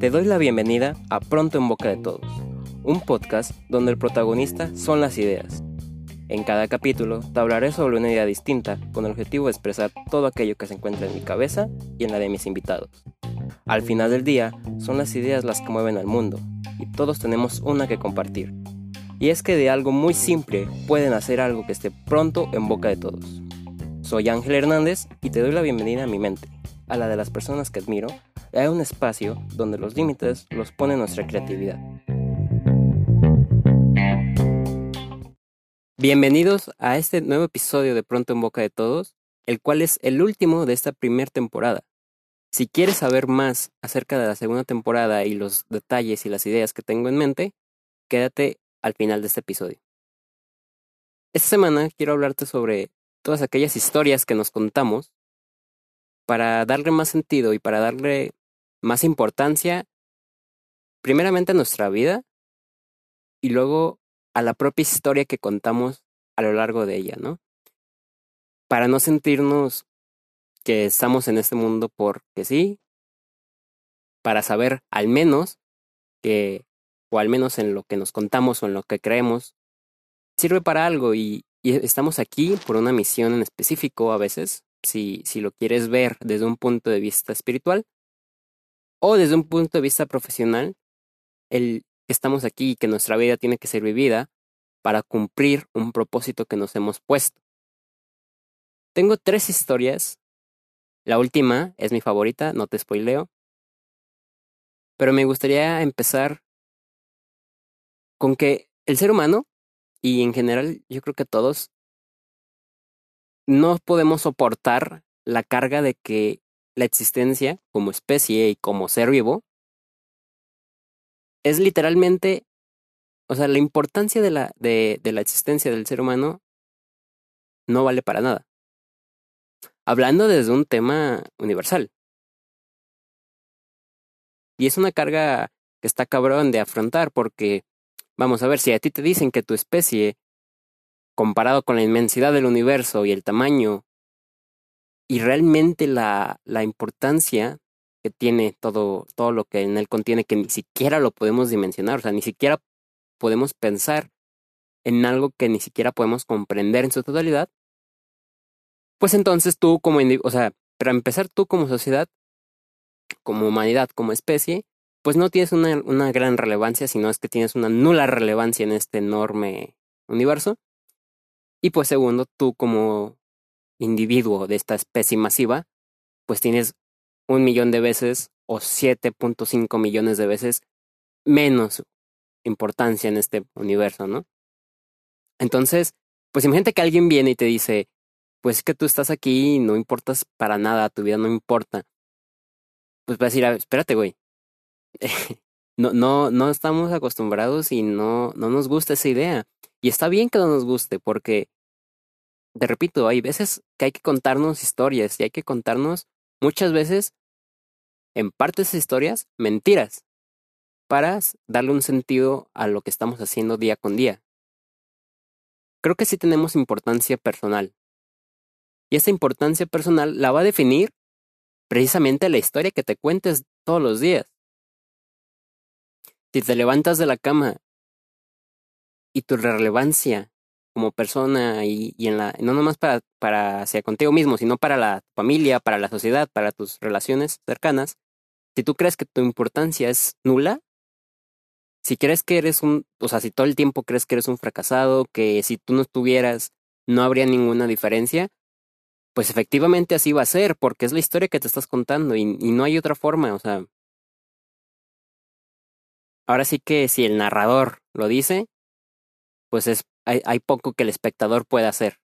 Te doy la bienvenida a Pronto en Boca de Todos, un podcast donde el protagonista son las ideas. En cada capítulo te hablaré sobre una idea distinta con el objetivo de expresar todo aquello que se encuentra en mi cabeza y en la de mis invitados. Al final del día, son las ideas las que mueven al mundo y todos tenemos una que compartir. Y es que de algo muy simple pueden hacer algo que esté pronto en boca de todos. Soy Ángel Hernández y te doy la bienvenida a mi mente, a la de las personas que admiro, y a un espacio donde los límites los pone nuestra creatividad. Bienvenidos a este nuevo episodio de Pronto en Boca de Todos, el cual es el último de esta primera temporada. Si quieres saber más acerca de la segunda temporada y los detalles y las ideas que tengo en mente, quédate al final de este episodio. Esta semana quiero hablarte sobre todas aquellas historias que nos contamos para darle más sentido y para darle más importancia, primeramente a nuestra vida y luego a la propia historia que contamos a lo largo de ella, ¿no? Para no sentirnos que estamos en este mundo porque sí, para saber al menos que, o al menos en lo que nos contamos o en lo que creemos, sirve para algo y, y estamos aquí por una misión en específico a veces, si, si lo quieres ver desde un punto de vista espiritual o desde un punto de vista profesional, el que estamos aquí y que nuestra vida tiene que ser vivida para cumplir un propósito que nos hemos puesto. Tengo tres historias. La última es mi favorita, no te spoileo. Pero me gustaría empezar con que el ser humano, y en general yo creo que todos, no podemos soportar la carga de que la existencia como especie y como ser vivo es literalmente, o sea, la importancia de la, de, la existencia del ser humano no vale para nada. Hablando desde un tema universal. Y es una carga que está cabrón de afrontar porque, vamos a ver, si a ti te dicen que tu especie comparado con la inmensidad del universo y el tamaño y realmente la, la importancia que tiene todo, todo lo que en él contiene, que ni siquiera lo podemos dimensionar, o sea, ni siquiera podemos pensar en algo que ni siquiera podemos comprender en su totalidad, pues entonces tú como, o sea, para empezar tú como sociedad, como humanidad, como especie, pues no tienes una, una gran relevancia, sino es que tienes una nula relevancia en este enorme universo. Y pues segundo, tú como individuo de esta especie masiva, pues tienes un millón de veces o 7.5 millones de veces menos importancia en este universo, ¿no? Entonces, pues imagínate que alguien viene y te dice, pues es que tú estás aquí y no importas para nada, tu vida no importa. Pues vas a decir, espérate, güey. no, no, no estamos acostumbrados y no, no nos gusta esa idea. Y está bien que no nos guste, porque, te repito, hay veces que hay que contarnos historias y hay que contarnos muchas veces, en parte de esas historias, mentiras, para darle un sentido a lo que estamos haciendo día con día. Creo que sí tenemos importancia personal. Y esa importancia personal la va a definir precisamente la historia que te cuentes todos los días. Si te levantas de la cama y tu relevancia como persona y, y en la, no nomás para, para hacia contigo mismo, sino para la familia, para la sociedad, para tus relaciones cercanas, si tú crees que tu importancia es nula, si crees que eres un, o sea, si todo el tiempo crees que eres un fracasado, que si tú no estuvieras no habría ninguna diferencia, pues efectivamente así va a ser, porque es la historia que te estás contando y, y no hay otra forma, o sea. Ahora sí que si el narrador lo dice, pues es, hay, hay poco que el espectador pueda hacer.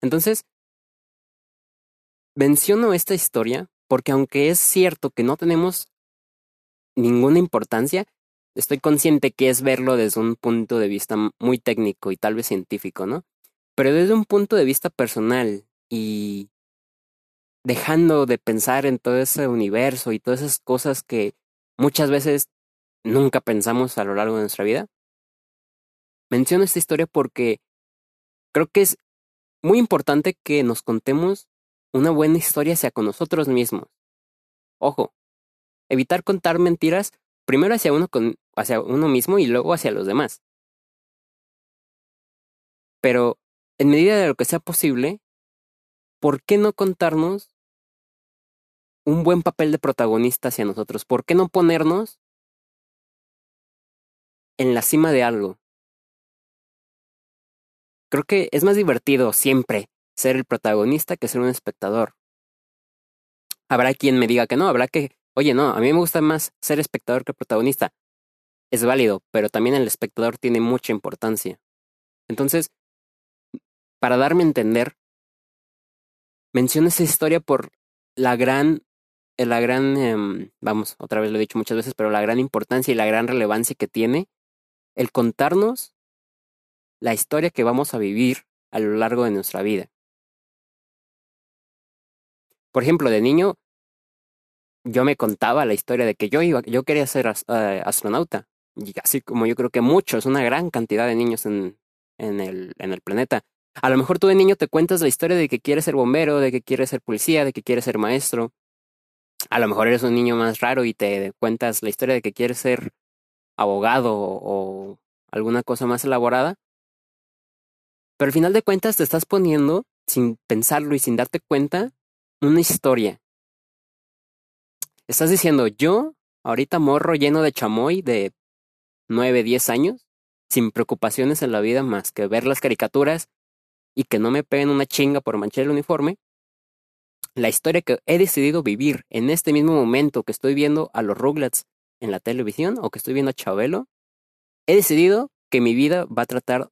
Entonces, menciono esta historia porque aunque es cierto que no tenemos ninguna importancia, estoy consciente que es verlo desde un punto de vista muy técnico y tal vez científico, ¿no? Pero desde un punto de vista personal y dejando de pensar en todo ese universo y todas esas cosas que muchas veces nunca pensamos a lo largo de nuestra vida, menciono esta historia porque creo que es muy importante que nos contemos una buena historia hacia con nosotros mismos. Ojo, evitar contar mentiras primero hacia uno, con, hacia uno mismo y luego hacia los demás. Pero en medida de lo que sea posible, ¿por qué no contarnos un buen papel de protagonista hacia nosotros? ¿Por qué no ponernos en la cima de algo? Creo que es más divertido siempre ser el protagonista que ser un espectador. Habrá quien me diga que no, habrá que, oye, no, a mí me gusta más ser espectador que protagonista. Es válido, pero también el espectador tiene mucha importancia. Entonces, para darme a entender, menciono esa historia por la gran, la gran, em, vamos, otra vez lo he dicho muchas veces, pero la gran importancia y la gran relevancia que tiene el contarnos la historia que vamos a vivir a lo largo de nuestra vida. Por ejemplo, de niño, yo me contaba la historia de que yo iba, yo quería ser eh, astronauta. Y así como yo creo que muchos, una gran cantidad de niños en, en, el, en el planeta. A lo mejor tú de niño te cuentas la historia de que quieres ser bombero, de que quieres ser policía, de que quieres ser maestro. A lo mejor eres un niño más raro y te cuentas la historia de que quieres ser abogado o alguna cosa más elaborada. Pero al final de cuentas te estás poniendo, sin pensarlo y sin darte cuenta, una historia. Estás diciendo, yo, ahorita morro lleno de chamoy de 9, 10 años, sin preocupaciones en la vida más que ver las caricaturas y que no me peguen una chinga por manchar el uniforme, la historia que he decidido vivir en este mismo momento que estoy viendo a los Rugrats en la televisión o que estoy viendo a Chabelo, he decidido que mi vida va a tratar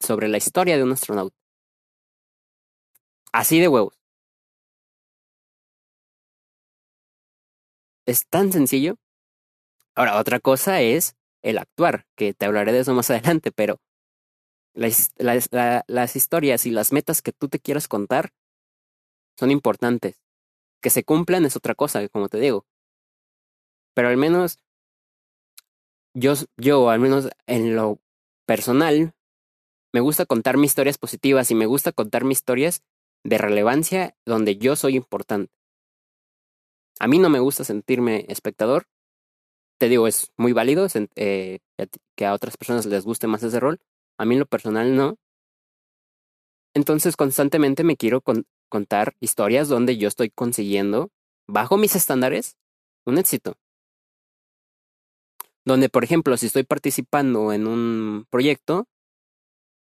sobre la historia de un astronauta. Así de huevos. Es tan sencillo. Ahora, otra cosa es el actuar, que te hablaré de eso más adelante, pero las, las historias y las metas que tú te quieras contar son importantes. Que se cumplan es otra cosa, como te digo. Pero al menos yo, yo, al menos en lo personal, me gusta contar mis historias positivas y me gusta contar mis historias de relevancia donde yo soy importante. A mí no me gusta sentirme espectador. Te digo, es muy válido eh, que a otras personas les guste más ese rol. A mí en lo personal no. Entonces constantemente me quiero contar historias donde yo estoy consiguiendo, bajo mis estándares, un éxito. Donde, por ejemplo, si estoy participando en un proyecto,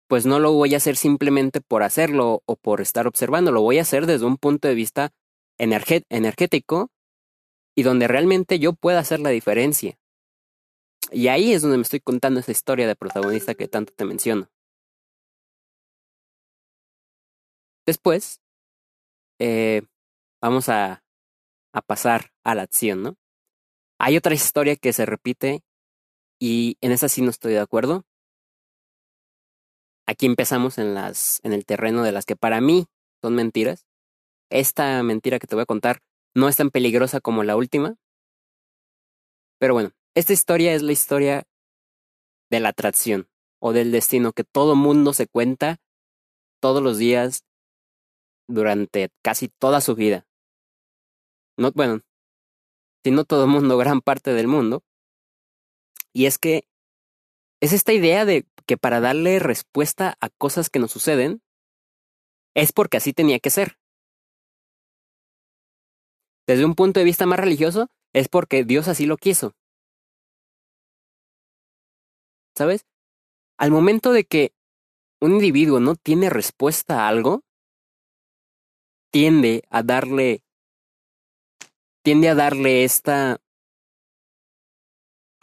pues no lo voy a hacer simplemente por hacerlo o por estar observando, lo voy a hacer desde un punto de vista energético y donde realmente yo pueda hacer la diferencia. Y ahí es donde me estoy contando esa historia de protagonista que tanto te menciono. Después, eh, vamos a, a pasar a la acción, ¿no? Hay otra historia que se repite y en esa sí no estoy de acuerdo, aquí empezamos en las en el terreno de las que para mí son mentiras. Esta mentira que te voy a contar no es tan peligrosa como la última. Pero bueno, esta historia es la historia de la atracción o del destino que todo mundo se cuenta todos los días durante casi toda su vida. No, bueno, si no todo el mundo, gran parte del mundo. Y es que es esta idea de que para darle respuesta a cosas que nos suceden, es porque así tenía que ser. Desde un punto de vista más religioso, es porque Dios así lo quiso. ¿Sabes? Al momento de que un individuo no tiene respuesta a algo, tiende a darle tiende a darle esta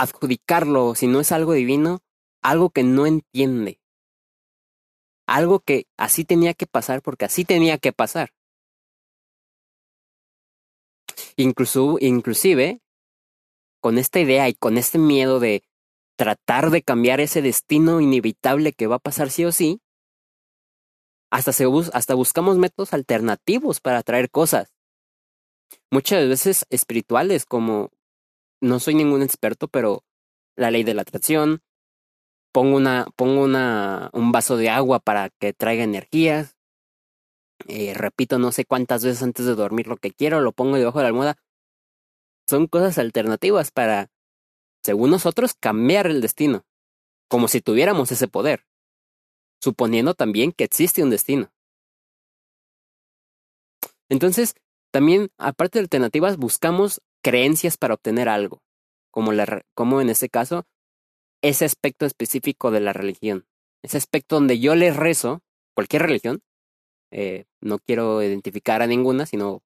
adjudicarlo, si no es algo divino, algo que no entiende. Algo que así tenía que pasar porque así tenía que pasar. Incluso, inclusive, con esta idea y con este miedo de tratar de cambiar ese destino inevitable que va a pasar sí o sí, hasta, hasta buscamos métodos alternativos para atraer cosas. Muchas veces espirituales, como no soy ningún experto, pero la ley de la atracción, pongo una, pongo una, un vaso de agua para que traiga energías, eh, repito no sé cuántas veces antes de dormir lo que quiero, lo pongo debajo de la almohada. son cosas alternativas para, según nosotros, cambiar el destino, como si tuviéramos ese poder, suponiendo también que existe un destino. Entonces, también, aparte de alternativas, buscamos creencias para obtener algo, como, la, como en este caso, ese aspecto específico de la religión, ese aspecto donde yo le rezo, cualquier religión, eh, no quiero identificar a ninguna, sino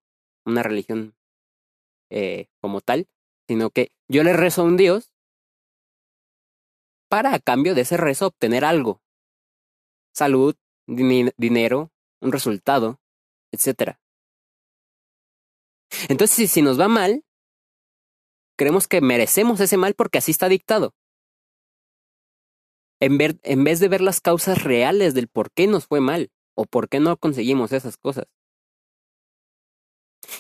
una religión eh, como tal, sino que yo le rezo a un Dios para a cambio de ese rezo obtener algo. Salud, dinero, un resultado, etc. Entonces, si nos va mal, creemos que merecemos ese mal porque así está dictado. En, en vez de ver las causas reales del por qué nos fue mal o por qué no conseguimos esas cosas.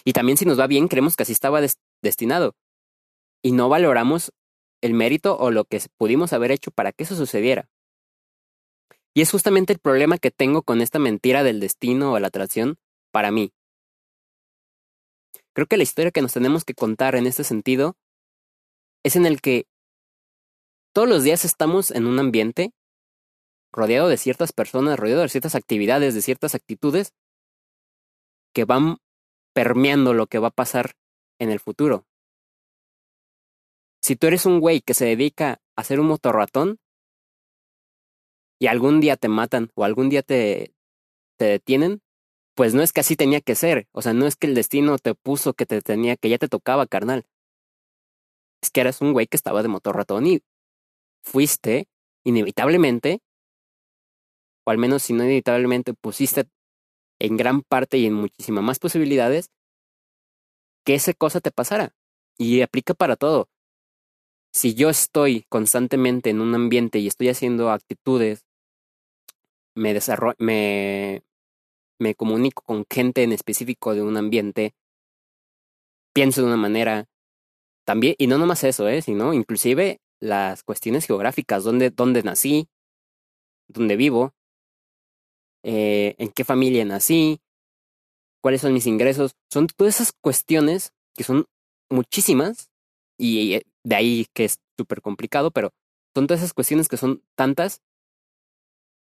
Y también si nos va bien, creemos que así estaba destinado. Y no valoramos el mérito o lo que pudimos haber hecho para que eso sucediera. Y es justamente el problema que tengo con esta mentira del destino o la atracción para mí. Creo que la historia que nos tenemos que contar en este sentido es en el que todos los días estamos en un ambiente rodeado de ciertas personas, rodeado de ciertas actividades, de ciertas actitudes que van permeando lo que va a pasar en el futuro. Si tú eres un güey que se dedica a hacer un motorratón y algún día te matan o algún día te, te detienen, pues no es que así tenía que ser. O sea, no es que el destino te puso que te tenía, que ya te tocaba, carnal. Es que eras un güey que estaba de motorratón y fuiste inevitablemente, o al menos si no inevitablemente pusiste en gran parte y en muchísimas más posibilidades que esa cosa te pasara. Y aplica para todo. Si yo estoy constantemente en un ambiente y estoy haciendo actitudes, me, me, me comunico con gente en específico de un ambiente, pienso de una manera, también, y no nomás eso, ¿eh? sino inclusive las cuestiones geográficas, dónde, dónde nací, dónde vivo, eh, en qué familia nací, cuáles son mis ingresos. Son todas esas cuestiones que son muchísimas y eh, de ahí que es súper complicado, pero son todas esas cuestiones que son tantas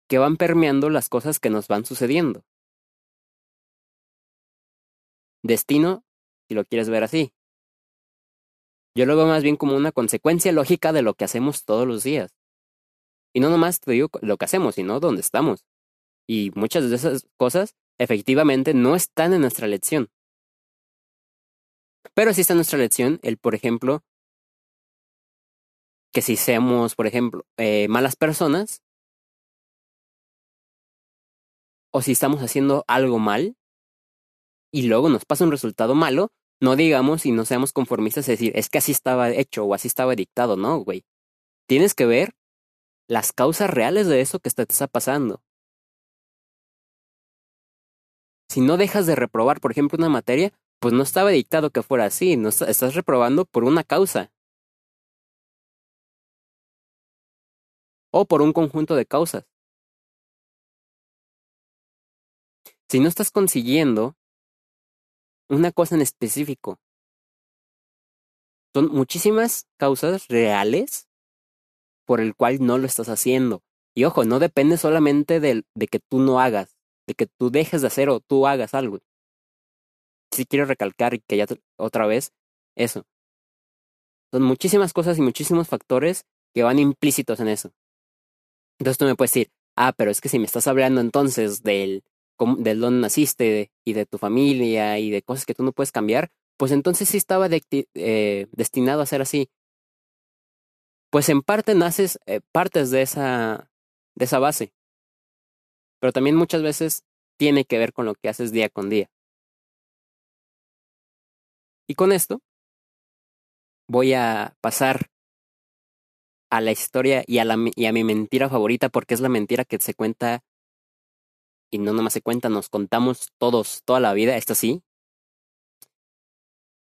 que van permeando las cosas que nos van sucediendo. Destino, si lo quieres ver así. Yo lo veo más bien como una consecuencia lógica de lo que hacemos todos los días. Y no nomás te digo lo que hacemos, sino dónde estamos. Y muchas de esas cosas efectivamente no están en nuestra lección. Pero sí está en nuestra lección el, por ejemplo, que si seamos, por ejemplo, eh, malas personas, o si estamos haciendo algo mal, y luego nos pasa un resultado malo, no digamos y no seamos conformistas y decir, es que así estaba hecho o así estaba dictado, no, güey. Tienes que ver las causas reales de eso que te está pasando. Si no dejas de reprobar, por ejemplo, una materia, pues no estaba dictado que fuera así, no estás reprobando por una causa. O por un conjunto de causas. Si no estás consiguiendo una cosa en específico. Son muchísimas causas reales por el cual no lo estás haciendo. Y ojo, no depende solamente de, de que tú no hagas, de que tú dejes de hacer o tú hagas algo. Si quiero recalcar que ya otra vez eso. Son muchísimas cosas y muchísimos factores que van implícitos en eso. Entonces tú me puedes decir, ah, pero es que si me estás hablando entonces del del dónde naciste y de tu familia y de cosas que tú no puedes cambiar, pues entonces sí estaba eh, destinado a ser así. Pues en parte naces eh, partes de esa, de esa base, pero también muchas veces tiene que ver con lo que haces día con día. Y con esto voy a pasar a la historia y a, la, y a mi mentira favorita porque es la mentira que se cuenta y no nomás se cuenta, nos contamos todos, toda la vida, esto sí.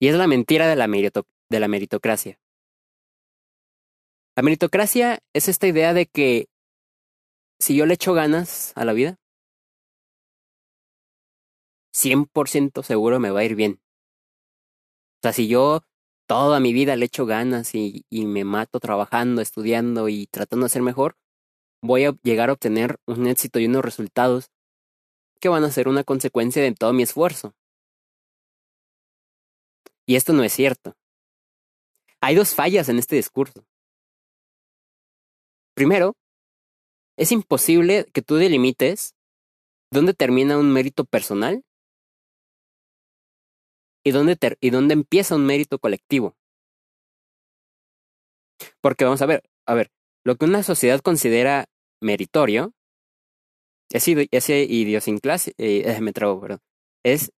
Y es la mentira de la, de la meritocracia. La meritocracia es esta idea de que si yo le echo ganas a la vida, 100% seguro me va a ir bien. O sea, si yo toda mi vida le echo ganas y, y me mato trabajando, estudiando y tratando de ser mejor, voy a llegar a obtener un éxito y unos resultados que van a ser una consecuencia de todo mi esfuerzo. Y esto no es cierto. Hay dos fallas en este discurso. Primero, es imposible que tú delimites dónde termina un mérito personal y dónde, y dónde empieza un mérito colectivo. Porque vamos a ver, a ver, lo que una sociedad considera meritorio, ese, idiosincrasia, eh, me trago, perdón, es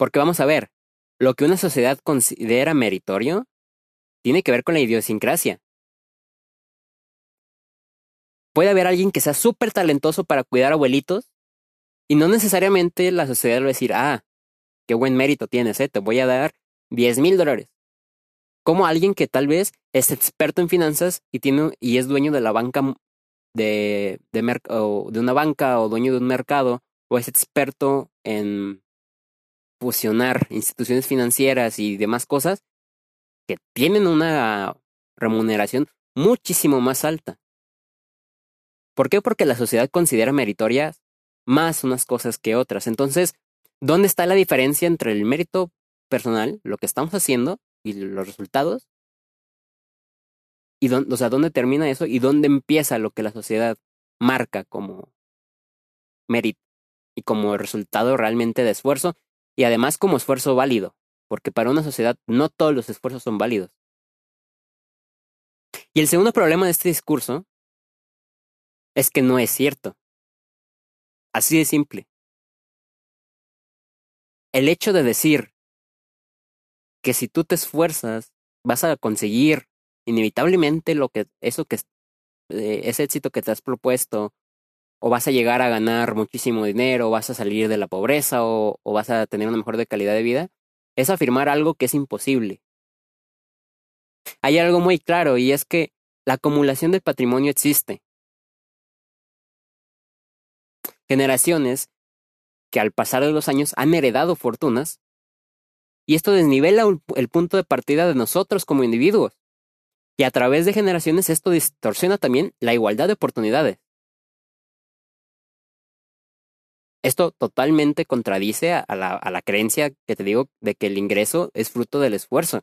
porque vamos a ver, lo que una sociedad considera meritorio tiene que ver con la idiosincrasia. Puede haber alguien que sea súper talentoso para cuidar abuelitos y no necesariamente la sociedad va a decir, ah, qué buen mérito tienes, eh, te voy a dar 10 mil dólares. Como alguien que tal vez es experto en finanzas y, tiene, y es dueño de la banca de, de, o de una banca o dueño de un mercado o es experto en fusionar instituciones financieras y demás cosas que tienen una remuneración muchísimo más alta. ¿Por qué? Porque la sociedad considera meritorias más unas cosas que otras. Entonces, ¿dónde está la diferencia entre el mérito personal, lo que estamos haciendo y los resultados? Y dónde, o sea, ¿dónde termina eso y dónde empieza lo que la sociedad marca como mérito y como resultado realmente de esfuerzo y además como esfuerzo válido, porque para una sociedad no todos los esfuerzos son válidos. Y el segundo problema de este discurso es que no es cierto. Así de simple. El hecho de decir que si tú te esfuerzas vas a conseguir inevitablemente lo que eso que eh, ese éxito que te has propuesto o vas a llegar a ganar muchísimo dinero, o vas a salir de la pobreza, o, vas a tener una mejor de calidad de vida, es afirmar algo que es imposible. Hay algo muy claro y es que la acumulación del patrimonio existe. Generaciones que al pasar de los años han heredado fortunas y esto desnivela el punto de partida de nosotros como individuos. Y a través de generaciones esto distorsiona también la igualdad de oportunidades. Esto totalmente contradice a la, creencia que te digo de que el ingreso es fruto del esfuerzo.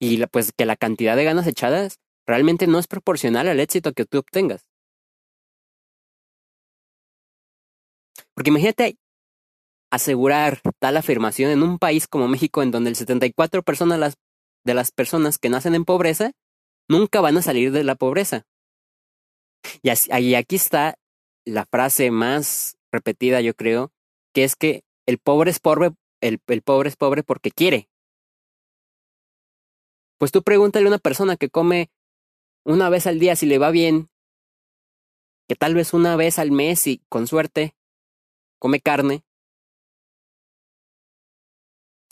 Y pues que la cantidad de ganas echadas realmente no es proporcional al éxito que tú obtengas. Porque imagínate asegurar tal afirmación en un país como México en donde el 74% personas de las personas que nacen en pobreza nunca van a salir de la pobreza. Y, y aquí está la frase más repetida, yo creo, que es que el pobre es pobre, el, el pobre es pobre porque quiere. Pues tú pregúntale a una persona que come una vez al día si le va bien, que tal vez una vez al mes y con suerte come carne.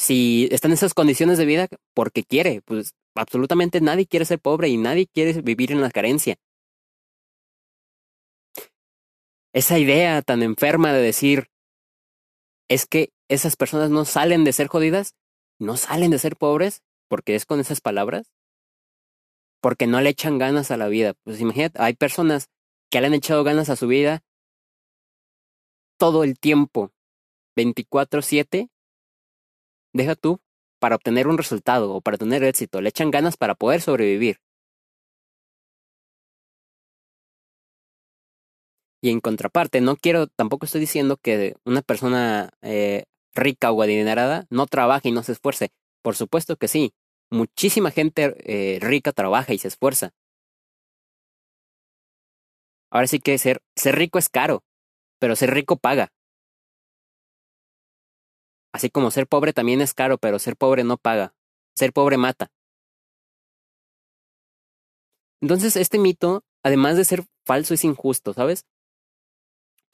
Si está en esas condiciones de vida porque quiere, pues absolutamente nadie quiere ser pobre y nadie quiere vivir en la carencia esa idea tan enferma de decir, es que esas personas no salen de ser jodidas, no salen de ser pobres, porque es con esas palabras, porque no le echan ganas a la vida. Pues imagínate, hay personas que le han echado ganas a su vida todo el tiempo, 24/7, deja tú, para obtener un resultado o para tener éxito, le echan ganas para poder sobrevivir. Y en contraparte, no quiero, tampoco estoy diciendo que una persona eh, rica o adinerada no trabaje y no se esfuerce. Por supuesto que sí. Muchísima gente eh, rica trabaja y se esfuerza. Ahora sí que ser, ser rico es caro, pero ser rico paga. Así como ser pobre también es caro, pero ser pobre no paga. Ser pobre mata. Entonces, este mito, además de ser falso, es injusto, ¿sabes?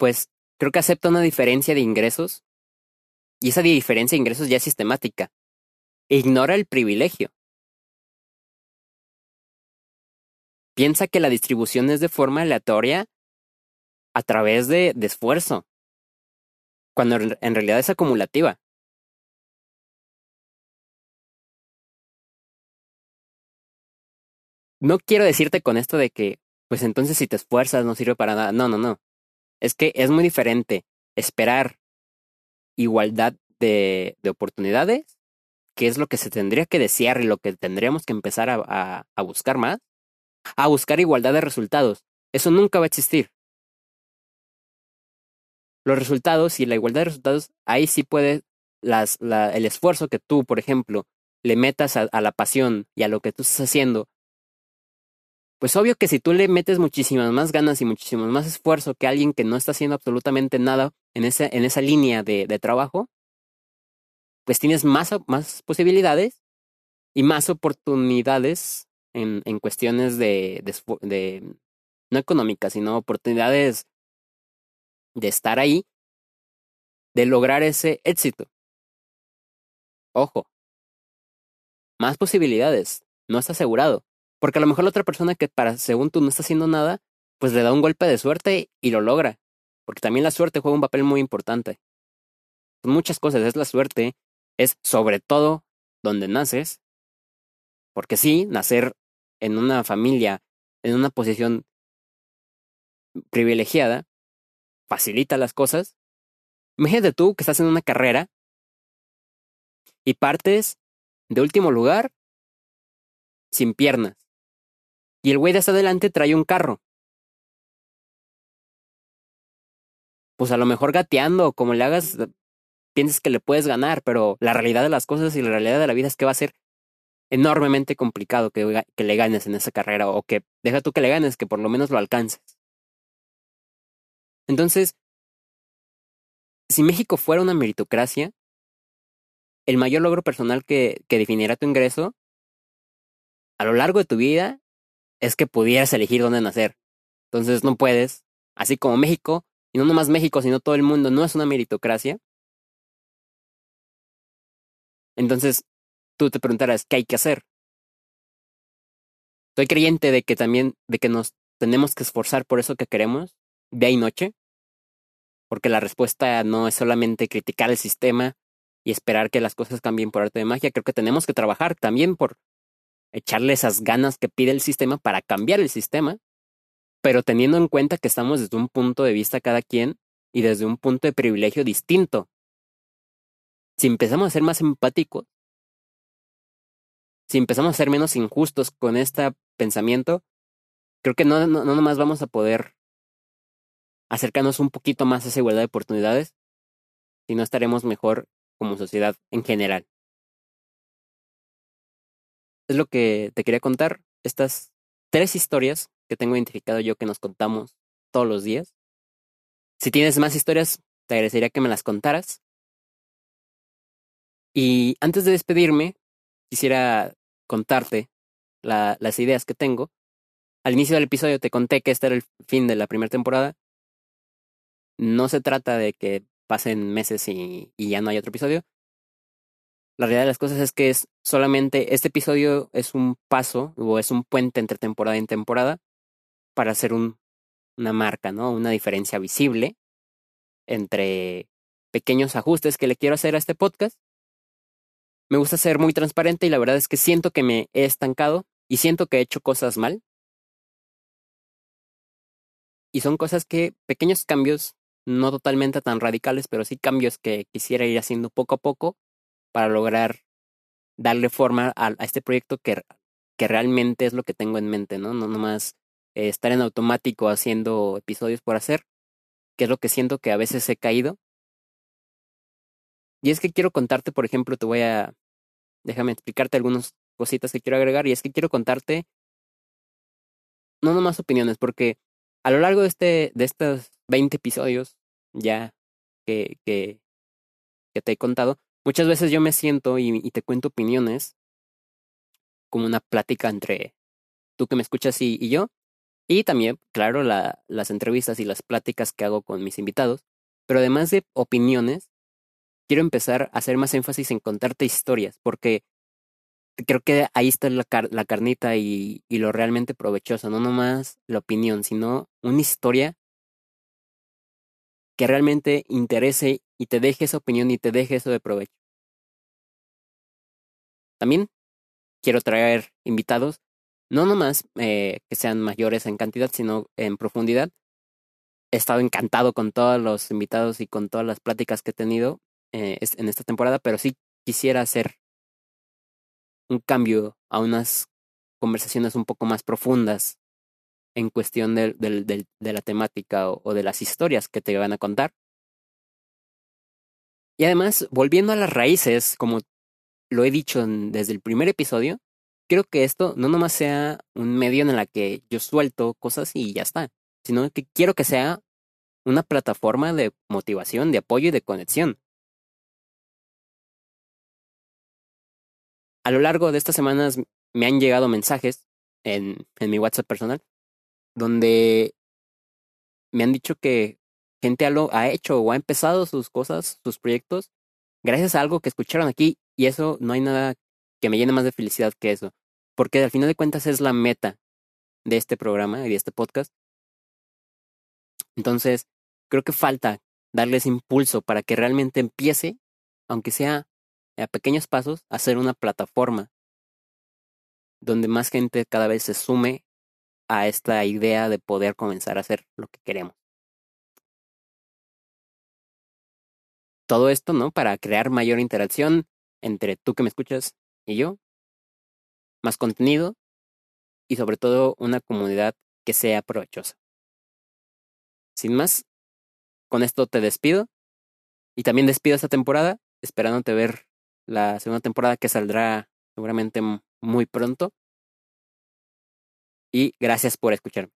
pues creo que acepta una diferencia de ingresos y esa diferencia de ingresos ya es sistemática. Ignora el privilegio. Piensa que la distribución es de forma aleatoria a través de, de esfuerzo, cuando en realidad es acumulativa. No quiero decirte con esto de que, pues entonces si te esfuerzas no sirve para nada. No, no, no. Es que es muy diferente esperar igualdad de, de oportunidades, que es lo que se tendría que desear y lo que tendríamos que empezar a, a buscar más, a buscar igualdad de resultados. Eso nunca va a existir. Los resultados y la igualdad de resultados, ahí sí puede las, la, el esfuerzo que tú, por ejemplo, le metas a, a, la pasión y a lo que tú estás haciendo, pues obvio que si tú le metes muchísimas más ganas y muchísimo más esfuerzo que alguien que no está haciendo absolutamente nada en esa, en esa línea de, trabajo, pues tienes más, más posibilidades y más oportunidades en, en cuestiones de, no económicas, sino oportunidades de estar ahí, de lograr ese éxito. Ojo, más posibilidades, no está asegurado. Porque a lo mejor la otra persona que para según tú no está haciendo nada, pues le da un golpe de suerte y lo logra. Porque también la suerte juega un papel muy importante. Muchas cosas es la suerte, es sobre todo donde naces. Porque sí, nacer en una familia, en una posición privilegiada, facilita las cosas. Imagínate tú que estás en una carrera y partes de último lugar sin piernas. Y el güey de hasta adelante trae un carro. Pues a lo mejor gateando, como le hagas, piensas que le puedes ganar, pero la realidad de las cosas y la realidad de la vida es que va a ser enormemente complicado que, que le ganes en esa carrera o que deja tú que le ganes, que por lo menos lo alcances. Entonces, si México fuera una meritocracia, el mayor logro personal que, que definiera tu ingreso a lo largo de tu vida es que pudieras elegir dónde nacer. Entonces no puedes, así como México, y no nomás México, sino todo el mundo, no es una meritocracia. Entonces tú te preguntarás, ¿qué hay que hacer? Estoy creyente de que también, de que nos tenemos que esforzar por eso que queremos, día y noche, porque la respuesta no es solamente criticar el sistema y esperar que las cosas cambien por arte de magia, creo que tenemos que trabajar también por echarle esas ganas que pide el sistema para cambiar el sistema, pero teniendo en cuenta que estamos desde un punto de vista cada quien y desde un punto de privilegio distinto. Si empezamos a ser más empáticos, si empezamos a ser menos injustos con este pensamiento, creo que no, no, no nomás vamos a poder acercarnos un poquito más a esa igualdad de oportunidades, sino estaremos mejor como sociedad en general. Es lo que te quería contar, estas tres historias que tengo identificado yo que nos contamos todos los días. Si tienes más historias, te agradecería que me las contaras. Y antes de despedirme, quisiera contarte la, las ideas que tengo. Al inicio del episodio te conté que este era el fin de la primera temporada no se trata de que pasen meses y, y, ya no hay otro episodio. La realidad de las cosas es que es solamente este episodio es un paso o es un puente entre temporada y temporada para hacer un, una marca, ¿no? Una diferencia visible entre pequeños ajustes que le quiero hacer a este podcast. Me gusta ser muy transparente y la verdad es que siento que me he estancado y siento que he hecho cosas mal. Y son cosas que, pequeños cambios no totalmente tan radicales, pero sí cambios que quisiera ir haciendo poco a poco para lograr darle forma a, este proyecto que, que realmente es lo que tengo en mente, ¿no? No nomás eh, estar en automático haciendo episodios por hacer, que es lo que siento que a veces he caído. Y es que quiero contarte, por ejemplo, te voy a... Déjame explicarte algunas cositas que quiero agregar, y es que quiero contarte no nomás opiniones, porque a lo largo de, este, de estos 20 episodios ya que, que, que te he contado, muchas veces yo me siento y, te cuento opiniones como una plática entre tú que me escuchas y, yo, y también, claro, la, las entrevistas y las pláticas que hago con mis invitados, pero además de opiniones, quiero empezar a hacer más énfasis en contarte historias, porque creo que ahí está la carnita y, y, lo realmente provechoso, no nomás la opinión, sino una historia que realmente interese y te deje esa opinión y te deje eso de provecho. También quiero traer invitados, no nomás eh, que sean mayores en cantidad, sino en profundidad. He estado encantado con todos los invitados y con todas las pláticas que he tenido eh, en esta temporada, pero sí quisiera hacer un cambio a unas conversaciones un poco más profundas en cuestión de, de la temática o, de las historias que te van a contar. Y además, volviendo a las raíces, como lo he dicho desde el primer episodio, quiero que esto no nomás sea un medio en el que yo suelto cosas y ya está, sino que quiero que sea una plataforma de motivación, de apoyo y de conexión. A lo largo de estas semanas me han llegado mensajes en, en mi WhatsApp personal donde me han dicho que gente ha hecho o ha empezado sus cosas, sus proyectos, gracias a algo que escucharon aquí y eso no hay nada que me llene más de felicidad que eso, porque al final de cuentas es la meta de este programa y de este podcast. Entonces, creo que falta darles impulso para que realmente empiece, aunque sea a pequeños pasos, a ser una plataforma donde más gente cada vez se sume a esta idea de poder comenzar a hacer lo que queremos. Todo esto, ¿no? Para crear mayor interacción entre tú que me escuchas y yo, más contenido y sobre todo una comunidad que sea provechosa. Sin más, con esto te despido y también despido esta temporada, esperándote ver la segunda temporada que saldrá seguramente muy pronto y gracias por escuchar.